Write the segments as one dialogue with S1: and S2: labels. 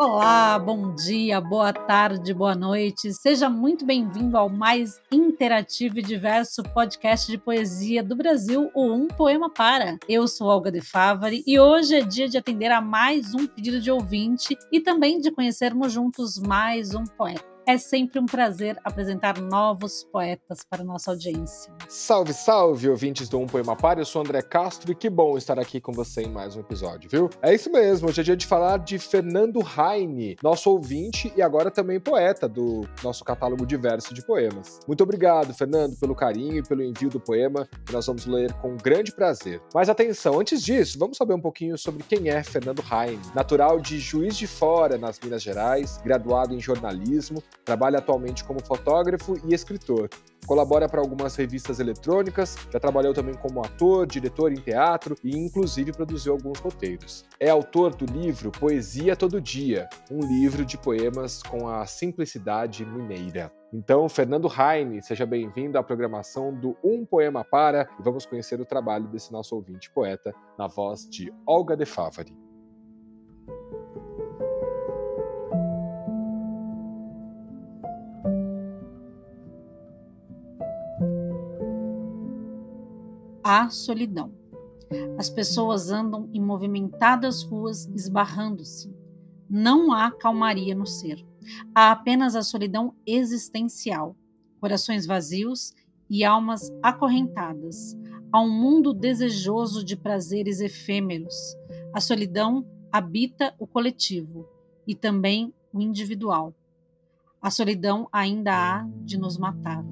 S1: Olá, bom dia, boa tarde, boa noite. Seja muito bem-vindo ao mais interativo e diverso podcast de poesia do Brasil, o Um Poema Para. Eu sou Olga de Favari e hoje é dia de atender a mais um pedido de ouvinte e também de conhecermos juntos mais um poeta. É sempre um prazer apresentar novos poetas para nossa audiência.
S2: Salve, salve, ouvintes do Um Poema Par. Eu sou André Castro e que bom estar aqui com você em mais um episódio, viu? É isso mesmo, hoje é dia de falar de Fernando Heine, nosso ouvinte e agora também poeta do nosso catálogo diverso de poemas. Muito obrigado, Fernando, pelo carinho e pelo envio do poema, que nós vamos ler com grande prazer. Mas atenção, antes disso, vamos saber um pouquinho sobre quem é Fernando Heine. Natural de Juiz de Fora, nas Minas Gerais, graduado em jornalismo, Trabalha atualmente como fotógrafo e escritor. Colabora para algumas revistas eletrônicas, já trabalhou também como ator, diretor em teatro e inclusive produziu alguns roteiros. É autor do livro Poesia Todo Dia, um livro de poemas com a simplicidade mineira. Então, Fernando Heine, seja bem-vindo à programação do Um Poema Para e vamos conhecer o trabalho desse nosso ouvinte poeta na voz de Olga de Favari.
S1: Há solidão. As pessoas andam em movimentadas ruas esbarrando-se. Não há calmaria no ser. Há apenas a solidão existencial, corações vazios e almas acorrentadas. Há um mundo desejoso de prazeres efêmeros. A solidão habita o coletivo e também o individual. A solidão ainda há de nos matar.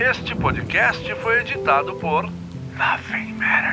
S3: Este podcast foi editado por Nothing Produções.